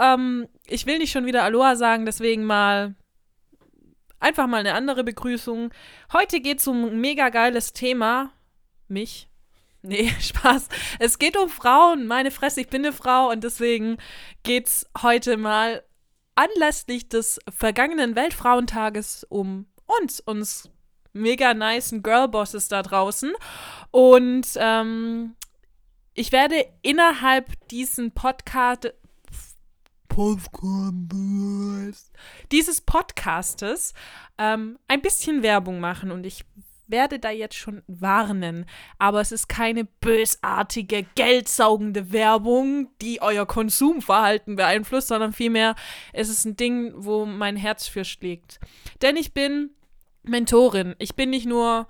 Ähm, ich will nicht schon wieder Aloha sagen, deswegen mal einfach mal eine andere Begrüßung. Heute geht es um ein mega geiles Thema. Mich? Nee, Spaß. Es geht um Frauen. Meine Fresse, ich bin eine Frau und deswegen geht es heute mal anlässlich des vergangenen Weltfrauentages um uns, uns mega nicen Girlbosses da draußen. Und ähm, ich werde innerhalb diesen Podcast dieses Podcastes ähm, ein bisschen Werbung machen und ich werde da jetzt schon warnen, aber es ist keine bösartige, geldsaugende Werbung, die euer Konsumverhalten beeinflusst, sondern vielmehr ist es ein Ding, wo mein Herz für schlägt. Denn ich bin Mentorin. Ich bin nicht nur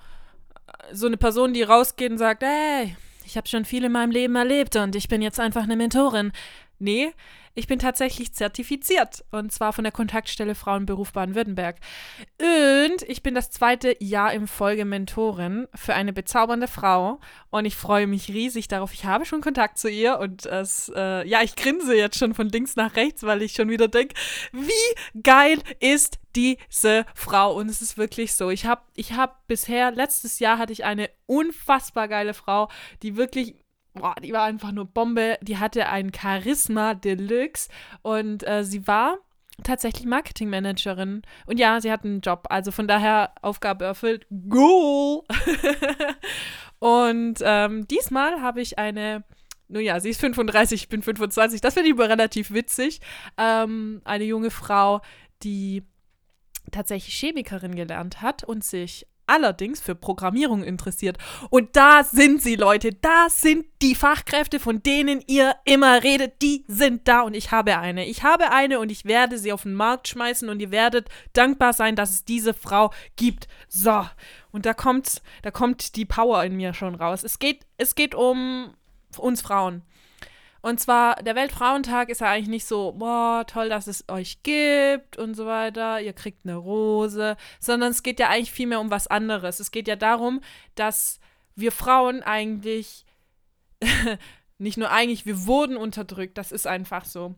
äh, so eine Person, die rausgeht und sagt, hey, ich habe schon viel in meinem Leben erlebt und ich bin jetzt einfach eine Mentorin. Nee, ich bin tatsächlich zertifiziert und zwar von der Kontaktstelle Frauenberuf Baden-Württemberg. Und ich bin das zweite Jahr im Folge Mentorin für eine bezaubernde Frau und ich freue mich riesig darauf. Ich habe schon Kontakt zu ihr und es, äh, ja, ich grinse jetzt schon von links nach rechts, weil ich schon wieder denke, wie geil ist diese Frau und es ist wirklich so. Ich habe ich hab bisher, letztes Jahr hatte ich eine unfassbar geile Frau, die wirklich boah, die war einfach nur Bombe. Die hatte ein Charisma Deluxe und äh, sie war tatsächlich Marketingmanagerin. Und ja, sie hat einen Job. Also von daher Aufgabe erfüllt. Goal! und ähm, diesmal habe ich eine. Nun ja, sie ist 35, ich bin 25. Das finde ich aber relativ witzig. Ähm, eine junge Frau, die tatsächlich Chemikerin gelernt hat und sich allerdings für Programmierung interessiert. Und da sind sie, Leute. Da sind die Fachkräfte, von denen ihr immer redet. Die sind da und ich habe eine. Ich habe eine und ich werde sie auf den Markt schmeißen und ihr werdet dankbar sein, dass es diese Frau gibt. So. Und da kommt, da kommt die Power in mir schon raus. Es geht, es geht um uns Frauen. Und zwar, der Weltfrauentag ist ja eigentlich nicht so, boah, toll, dass es euch gibt und so weiter, ihr kriegt eine Rose, sondern es geht ja eigentlich vielmehr um was anderes. Es geht ja darum, dass wir Frauen eigentlich, nicht nur eigentlich, wir wurden unterdrückt, das ist einfach so.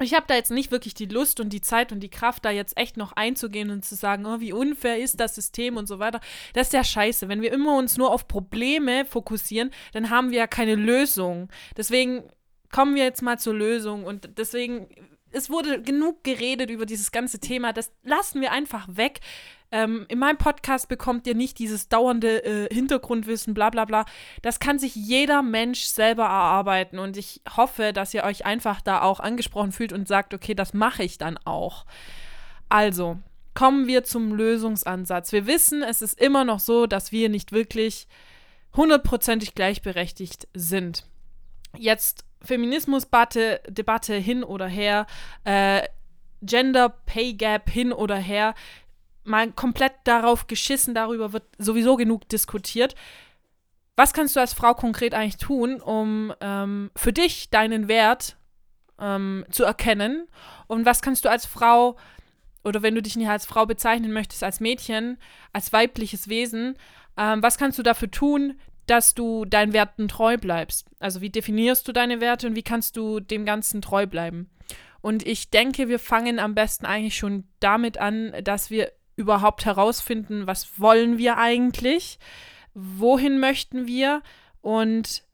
Ich habe da jetzt nicht wirklich die Lust und die Zeit und die Kraft, da jetzt echt noch einzugehen und zu sagen, oh, wie unfair ist das System und so weiter. Das ist ja scheiße. Wenn wir immer uns nur auf Probleme fokussieren, dann haben wir ja keine Lösung. Deswegen kommen wir jetzt mal zur Lösung. Und deswegen, es wurde genug geredet über dieses ganze Thema. Das lassen wir einfach weg. Ähm, in meinem Podcast bekommt ihr nicht dieses dauernde äh, Hintergrundwissen, bla bla bla. Das kann sich jeder Mensch selber erarbeiten. Und ich hoffe, dass ihr euch einfach da auch angesprochen fühlt und sagt, okay, das mache ich dann auch. Also, kommen wir zum Lösungsansatz. Wir wissen, es ist immer noch so, dass wir nicht wirklich hundertprozentig gleichberechtigt sind. Jetzt Feminismusdebatte Debatte hin oder her, äh, Gender Pay Gap hin oder her, mal komplett darauf geschissen, darüber wird sowieso genug diskutiert. Was kannst du als Frau konkret eigentlich tun, um ähm, für dich deinen Wert ähm, zu erkennen? Und was kannst du als Frau, oder wenn du dich nicht als Frau bezeichnen möchtest, als Mädchen, als weibliches Wesen, ähm, was kannst du dafür tun, dass du deinen Werten treu bleibst. Also wie definierst du deine Werte und wie kannst du dem Ganzen treu bleiben? Und ich denke, wir fangen am besten eigentlich schon damit an, dass wir überhaupt herausfinden, was wollen wir eigentlich, wohin möchten wir und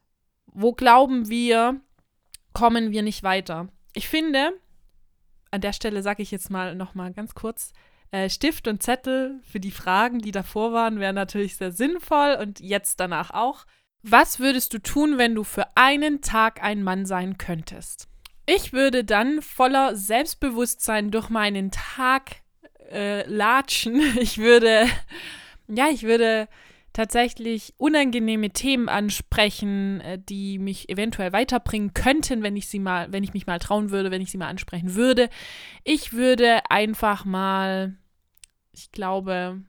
wo glauben wir, kommen wir nicht weiter. Ich finde, an der Stelle sage ich jetzt mal noch mal ganz kurz, äh, Stift und Zettel für die Fragen, die davor waren, wären natürlich sehr sinnvoll und jetzt danach auch. Was würdest du tun, wenn du für einen Tag ein Mann sein könntest? Ich würde dann voller Selbstbewusstsein durch meinen Tag äh, latschen. Ich würde, ja, ich würde tatsächlich unangenehme Themen ansprechen, äh, die mich eventuell weiterbringen könnten, wenn ich sie mal, wenn ich mich mal trauen würde, wenn ich sie mal ansprechen würde. Ich würde einfach mal ich glaube,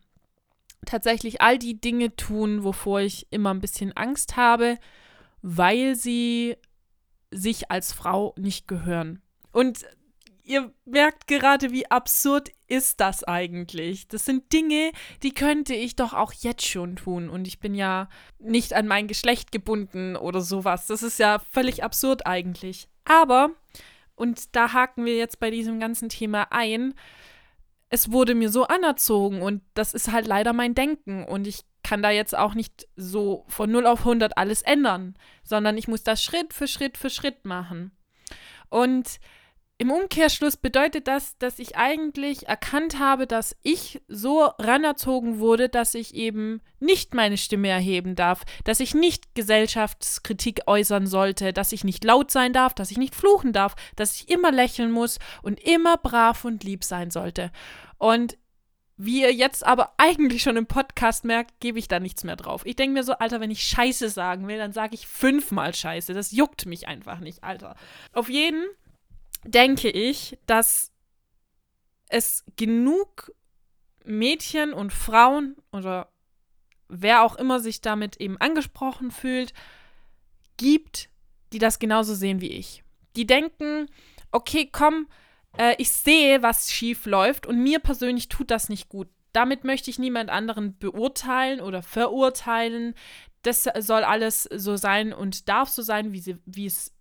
tatsächlich all die Dinge tun, wovor ich immer ein bisschen Angst habe, weil sie sich als Frau nicht gehören. Und ihr merkt gerade, wie absurd ist das eigentlich. Das sind Dinge, die könnte ich doch auch jetzt schon tun. Und ich bin ja nicht an mein Geschlecht gebunden oder sowas. Das ist ja völlig absurd eigentlich. Aber und da haken wir jetzt bei diesem ganzen Thema ein, es wurde mir so anerzogen und das ist halt leider mein Denken und ich kann da jetzt auch nicht so von 0 auf 100 alles ändern, sondern ich muss das Schritt für Schritt für Schritt machen. Und im Umkehrschluss bedeutet das, dass ich eigentlich erkannt habe, dass ich so ranerzogen wurde, dass ich eben nicht meine Stimme erheben darf, dass ich nicht Gesellschaftskritik äußern sollte, dass ich nicht laut sein darf, dass ich nicht fluchen darf, dass ich immer lächeln muss und immer brav und lieb sein sollte. Und wie ihr jetzt aber eigentlich schon im Podcast merkt, gebe ich da nichts mehr drauf. Ich denke mir so, Alter, wenn ich Scheiße sagen will, dann sage ich fünfmal Scheiße. Das juckt mich einfach nicht, Alter. Auf jeden denke ich, dass es genug Mädchen und Frauen oder wer auch immer sich damit eben angesprochen fühlt, gibt, die das genauso sehen wie ich. Die denken, okay, komm, äh, ich sehe, was schief läuft und mir persönlich tut das nicht gut. Damit möchte ich niemand anderen beurteilen oder verurteilen. Das soll alles so sein und darf so sein, wie, sie, wie es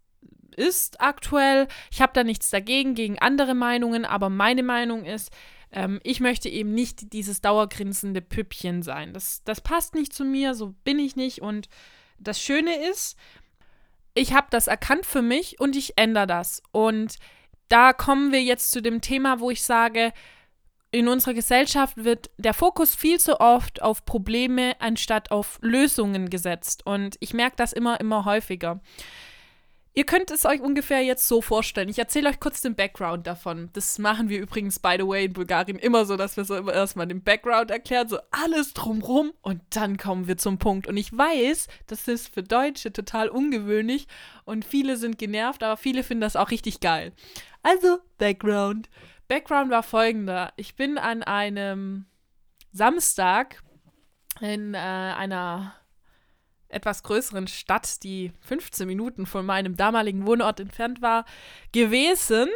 ist aktuell. Ich habe da nichts dagegen, gegen andere Meinungen, aber meine Meinung ist, ähm, ich möchte eben nicht dieses dauergrinsende Püppchen sein. Das, das passt nicht zu mir, so bin ich nicht. Und das Schöne ist, ich habe das erkannt für mich und ich ändere das. Und da kommen wir jetzt zu dem Thema, wo ich sage, in unserer Gesellschaft wird der Fokus viel zu oft auf Probleme anstatt auf Lösungen gesetzt. Und ich merke das immer, immer häufiger. Ihr könnt es euch ungefähr jetzt so vorstellen. Ich erzähle euch kurz den Background davon. Das machen wir übrigens, by the way, in Bulgarien immer so, dass wir so erstmal den Background erklären, so alles drumrum und dann kommen wir zum Punkt. Und ich weiß, das ist für Deutsche total ungewöhnlich und viele sind genervt, aber viele finden das auch richtig geil. Also, Background. Background war folgender. Ich bin an einem Samstag in äh, einer etwas größeren Stadt, die 15 Minuten von meinem damaligen Wohnort entfernt war, gewesen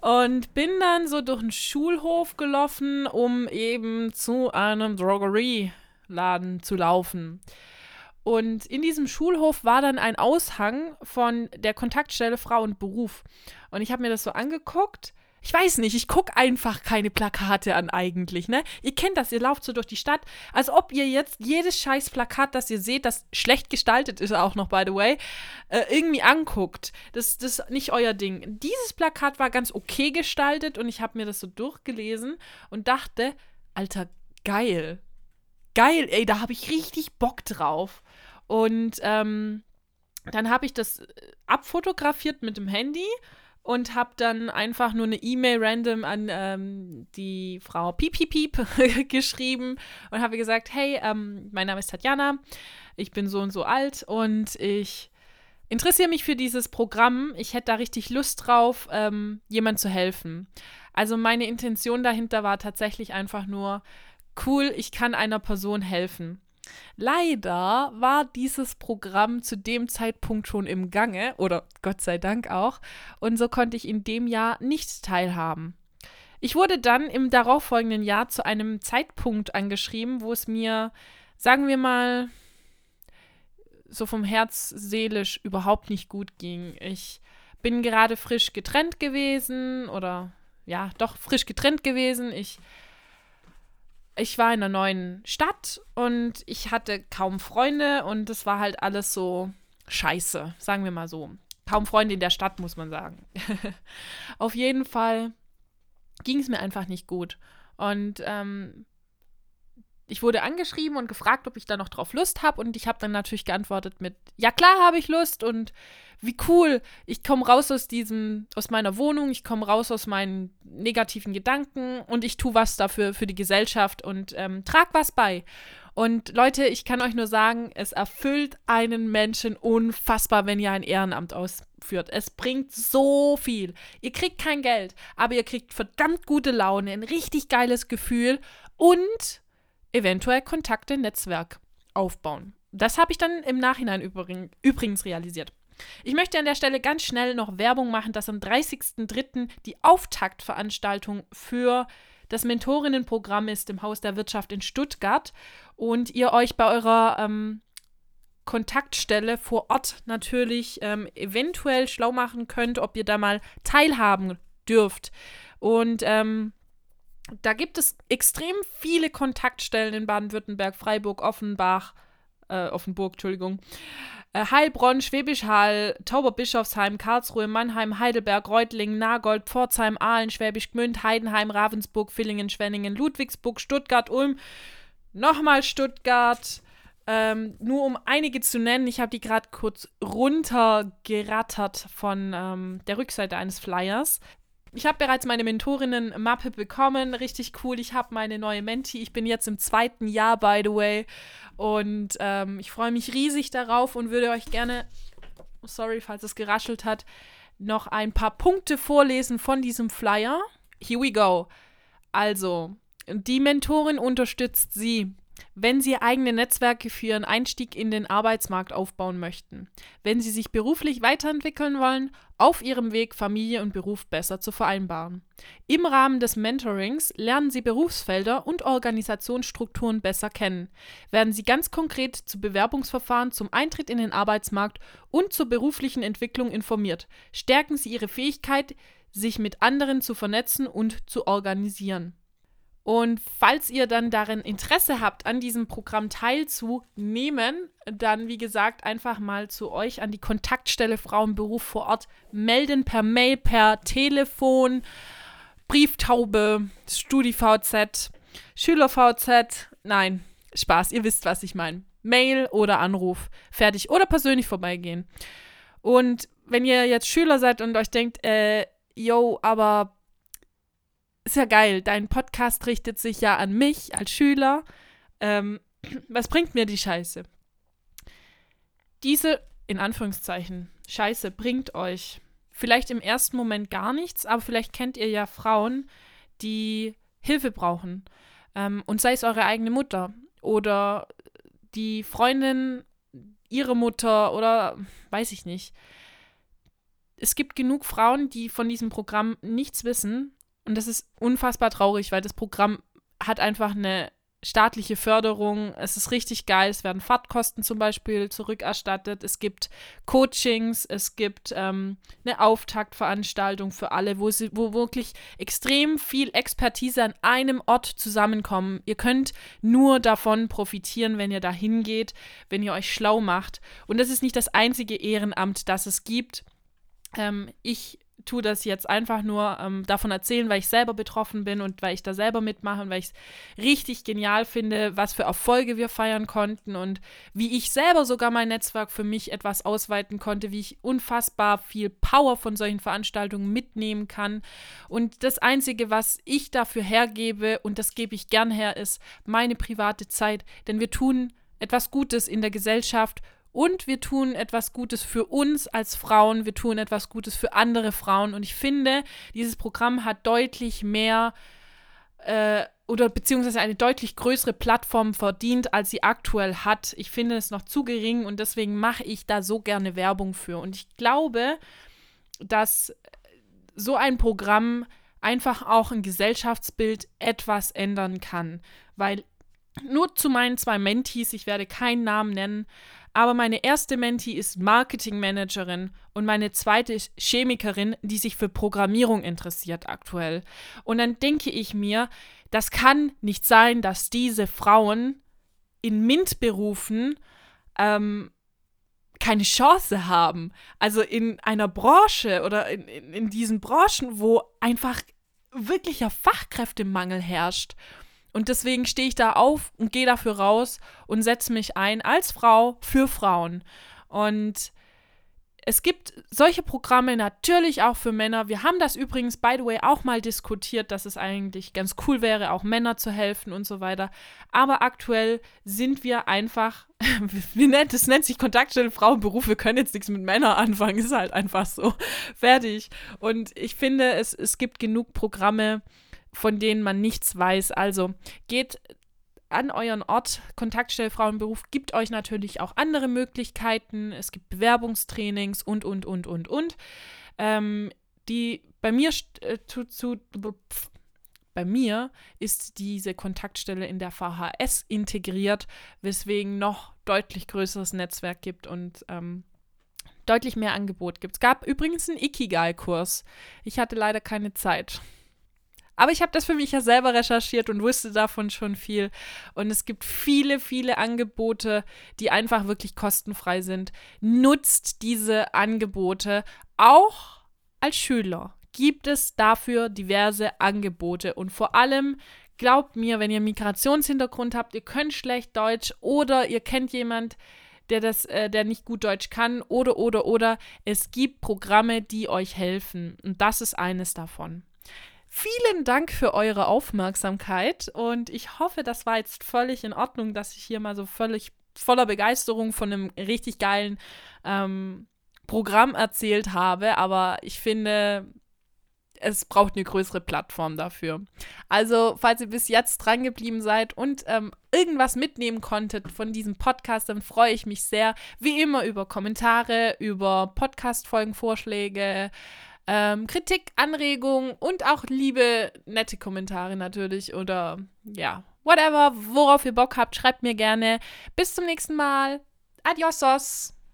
und bin dann so durch den Schulhof gelaufen, um eben zu einem Drogerieladen zu laufen. Und in diesem Schulhof war dann ein Aushang von der Kontaktstelle Frau und Beruf. Und ich habe mir das so angeguckt ich weiß nicht, ich gucke einfach keine Plakate an eigentlich, ne? Ihr kennt das, ihr lauft so durch die Stadt, als ob ihr jetzt jedes scheiß Plakat, das ihr seht, das schlecht gestaltet ist auch noch, by the way, äh, irgendwie anguckt. Das, das ist nicht euer Ding. Dieses Plakat war ganz okay gestaltet und ich habe mir das so durchgelesen und dachte, Alter, geil. Geil, ey, da habe ich richtig Bock drauf. Und ähm, dann habe ich das äh, abfotografiert mit dem Handy und habe dann einfach nur eine E-Mail random an ähm, die Frau Piep Piep Piep geschrieben und habe gesagt, hey, ähm, mein Name ist Tatjana, ich bin so und so alt und ich interessiere mich für dieses Programm. Ich hätte da richtig Lust drauf, ähm, jemand zu helfen. Also meine Intention dahinter war tatsächlich einfach nur, cool, ich kann einer Person helfen. Leider war dieses Programm zu dem Zeitpunkt schon im Gange, oder Gott sei Dank auch, und so konnte ich in dem Jahr nicht teilhaben. Ich wurde dann im darauffolgenden Jahr zu einem Zeitpunkt angeschrieben, wo es mir, sagen wir mal, so vom Herz seelisch überhaupt nicht gut ging. Ich bin gerade frisch getrennt gewesen oder ja, doch frisch getrennt gewesen. Ich ich war in einer neuen Stadt und ich hatte kaum Freunde und es war halt alles so scheiße, sagen wir mal so. Kaum Freunde in der Stadt, muss man sagen. Auf jeden Fall ging es mir einfach nicht gut. Und ähm, ich wurde angeschrieben und gefragt, ob ich da noch drauf Lust habe. Und ich habe dann natürlich geantwortet mit, ja klar habe ich Lust und wie cool. Ich komme raus aus diesem, aus meiner Wohnung, ich komme raus aus meinen negativen Gedanken und ich tue was dafür für die Gesellschaft und ähm, trag was bei. Und Leute, ich kann euch nur sagen, es erfüllt einen Menschen unfassbar, wenn ihr ein Ehrenamt ausführt. Es bringt so viel. Ihr kriegt kein Geld, aber ihr kriegt verdammt gute Laune, ein richtig geiles Gefühl und eventuell Kontakte, Netzwerk aufbauen. Das habe ich dann im Nachhinein übrigens realisiert. Ich möchte an der Stelle ganz schnell noch Werbung machen, dass am 30.03. die Auftaktveranstaltung für das Mentorinnenprogramm ist im Haus der Wirtschaft in Stuttgart und ihr euch bei eurer ähm, Kontaktstelle vor Ort natürlich ähm, eventuell schlau machen könnt, ob ihr da mal teilhaben dürft. Und ähm, da gibt es extrem viele Kontaktstellen in Baden-Württemberg, Freiburg, Offenbach, äh, Offenburg, Entschuldigung. Äh, Heilbronn, Schwäbisch Hall, Tauberbischofsheim, Karlsruhe, Mannheim, Heidelberg, Reutlingen, Nagold, Pforzheim, Aalen, Schwäbisch Gmünd, Heidenheim, Ravensburg, Villingen, Schwenningen, Ludwigsburg, Stuttgart, Ulm, nochmal Stuttgart. Ähm, nur um einige zu nennen, ich habe die gerade kurz runtergerattert von ähm, der Rückseite eines Flyers. Ich habe bereits meine Mentorinnen-Mappe bekommen. Richtig cool. Ich habe meine neue Menti. Ich bin jetzt im zweiten Jahr, by the way. Und ähm, ich freue mich riesig darauf und würde euch gerne, sorry, falls es geraschelt hat, noch ein paar Punkte vorlesen von diesem Flyer. Here we go. Also, die Mentorin unterstützt Sie wenn Sie eigene Netzwerke für Ihren Einstieg in den Arbeitsmarkt aufbauen möchten, wenn Sie sich beruflich weiterentwickeln wollen, auf Ihrem Weg Familie und Beruf besser zu vereinbaren. Im Rahmen des Mentorings lernen Sie Berufsfelder und Organisationsstrukturen besser kennen, werden Sie ganz konkret zu Bewerbungsverfahren zum Eintritt in den Arbeitsmarkt und zur beruflichen Entwicklung informiert, stärken Sie Ihre Fähigkeit, sich mit anderen zu vernetzen und zu organisieren. Und falls ihr dann darin Interesse habt, an diesem Programm teilzunehmen, dann wie gesagt einfach mal zu euch an die Kontaktstelle Frauenberuf vor Ort melden per Mail, per Telefon, Brieftaube, StudiVZ, SchülerVZ. Nein, Spaß, ihr wisst, was ich meine. Mail oder Anruf, fertig oder persönlich vorbeigehen. Und wenn ihr jetzt Schüler seid und euch denkt, äh, yo, aber ist ja geil, dein Podcast richtet sich ja an mich als Schüler. Ähm, was bringt mir die Scheiße? Diese, in Anführungszeichen, Scheiße bringt euch vielleicht im ersten Moment gar nichts, aber vielleicht kennt ihr ja Frauen, die Hilfe brauchen. Ähm, und sei es eure eigene Mutter oder die Freundin, ihre Mutter oder weiß ich nicht. Es gibt genug Frauen, die von diesem Programm nichts wissen und das ist unfassbar traurig, weil das Programm hat einfach eine staatliche Förderung. Es ist richtig geil. Es werden Fahrtkosten zum Beispiel zurückerstattet. Es gibt Coachings. Es gibt ähm, eine Auftaktveranstaltung für alle, wo, sie, wo wirklich extrem viel Expertise an einem Ort zusammenkommen. Ihr könnt nur davon profitieren, wenn ihr da hingeht, wenn ihr euch schlau macht. Und das ist nicht das einzige Ehrenamt, das es gibt. Ähm, ich tue das jetzt einfach nur ähm, davon erzählen, weil ich selber betroffen bin und weil ich da selber mitmache und weil ich es richtig genial finde, was für Erfolge wir feiern konnten und wie ich selber sogar mein Netzwerk für mich etwas ausweiten konnte, wie ich unfassbar viel Power von solchen Veranstaltungen mitnehmen kann. Und das Einzige, was ich dafür hergebe, und das gebe ich gern her, ist meine private Zeit. Denn wir tun etwas Gutes in der Gesellschaft und wir tun etwas Gutes für uns als Frauen, wir tun etwas Gutes für andere Frauen. Und ich finde, dieses Programm hat deutlich mehr äh, oder beziehungsweise eine deutlich größere Plattform verdient, als sie aktuell hat. Ich finde es noch zu gering und deswegen mache ich da so gerne Werbung für. Und ich glaube, dass so ein Programm einfach auch ein Gesellschaftsbild etwas ändern kann. Weil nur zu meinen zwei Mentees, ich werde keinen Namen nennen, aber meine erste Mentee ist Marketingmanagerin und meine zweite ist Chemikerin, die sich für Programmierung interessiert aktuell. Und dann denke ich mir, das kann nicht sein, dass diese Frauen in MINT-Berufen ähm, keine Chance haben. Also in einer Branche oder in, in, in diesen Branchen, wo einfach wirklicher Fachkräftemangel herrscht. Und deswegen stehe ich da auf und gehe dafür raus und setze mich ein als Frau für Frauen. Und es gibt solche Programme natürlich auch für Männer. Wir haben das übrigens, by the way, auch mal diskutiert, dass es eigentlich ganz cool wäre, auch Männer zu helfen und so weiter. Aber aktuell sind wir einfach, wie nennt es nennt sich Kontaktstelle Frauenberuf, wir können jetzt nichts mit Männern anfangen, ist halt einfach so. Fertig. Und ich finde, es, es gibt genug Programme, von denen man nichts weiß. Also geht an euren Ort, Kontaktstelle Frauenberuf, gibt euch natürlich auch andere Möglichkeiten. Es gibt Bewerbungstrainings und, und, und, und, und. Ähm, die bei mir äh, zu, zu bei mir ist diese Kontaktstelle in der VHS integriert, weswegen noch deutlich größeres Netzwerk gibt und ähm, deutlich mehr Angebot gibt. Es gab übrigens einen Ikigai-Kurs. Ich hatte leider keine Zeit. Aber ich habe das für mich ja selber recherchiert und wusste davon schon viel. Und es gibt viele, viele Angebote, die einfach wirklich kostenfrei sind. Nutzt diese Angebote auch als Schüler. Gibt es dafür diverse Angebote und vor allem glaubt mir, wenn ihr Migrationshintergrund habt, ihr könnt schlecht Deutsch oder ihr kennt jemand, der das, äh, der nicht gut Deutsch kann oder oder oder es gibt Programme, die euch helfen und das ist eines davon. Vielen Dank für eure Aufmerksamkeit und ich hoffe, das war jetzt völlig in Ordnung, dass ich hier mal so völlig voller Begeisterung von einem richtig geilen ähm, Programm erzählt habe, aber ich finde, es braucht eine größere Plattform dafür. Also, falls ihr bis jetzt dran geblieben seid und ähm, irgendwas mitnehmen konntet von diesem Podcast, dann freue ich mich sehr, wie immer, über Kommentare, über Podcast-Folgenvorschläge, ähm, Kritik, Anregungen und auch liebe, nette Kommentare natürlich oder ja, whatever, worauf ihr Bock habt, schreibt mir gerne. Bis zum nächsten Mal. Adiosos!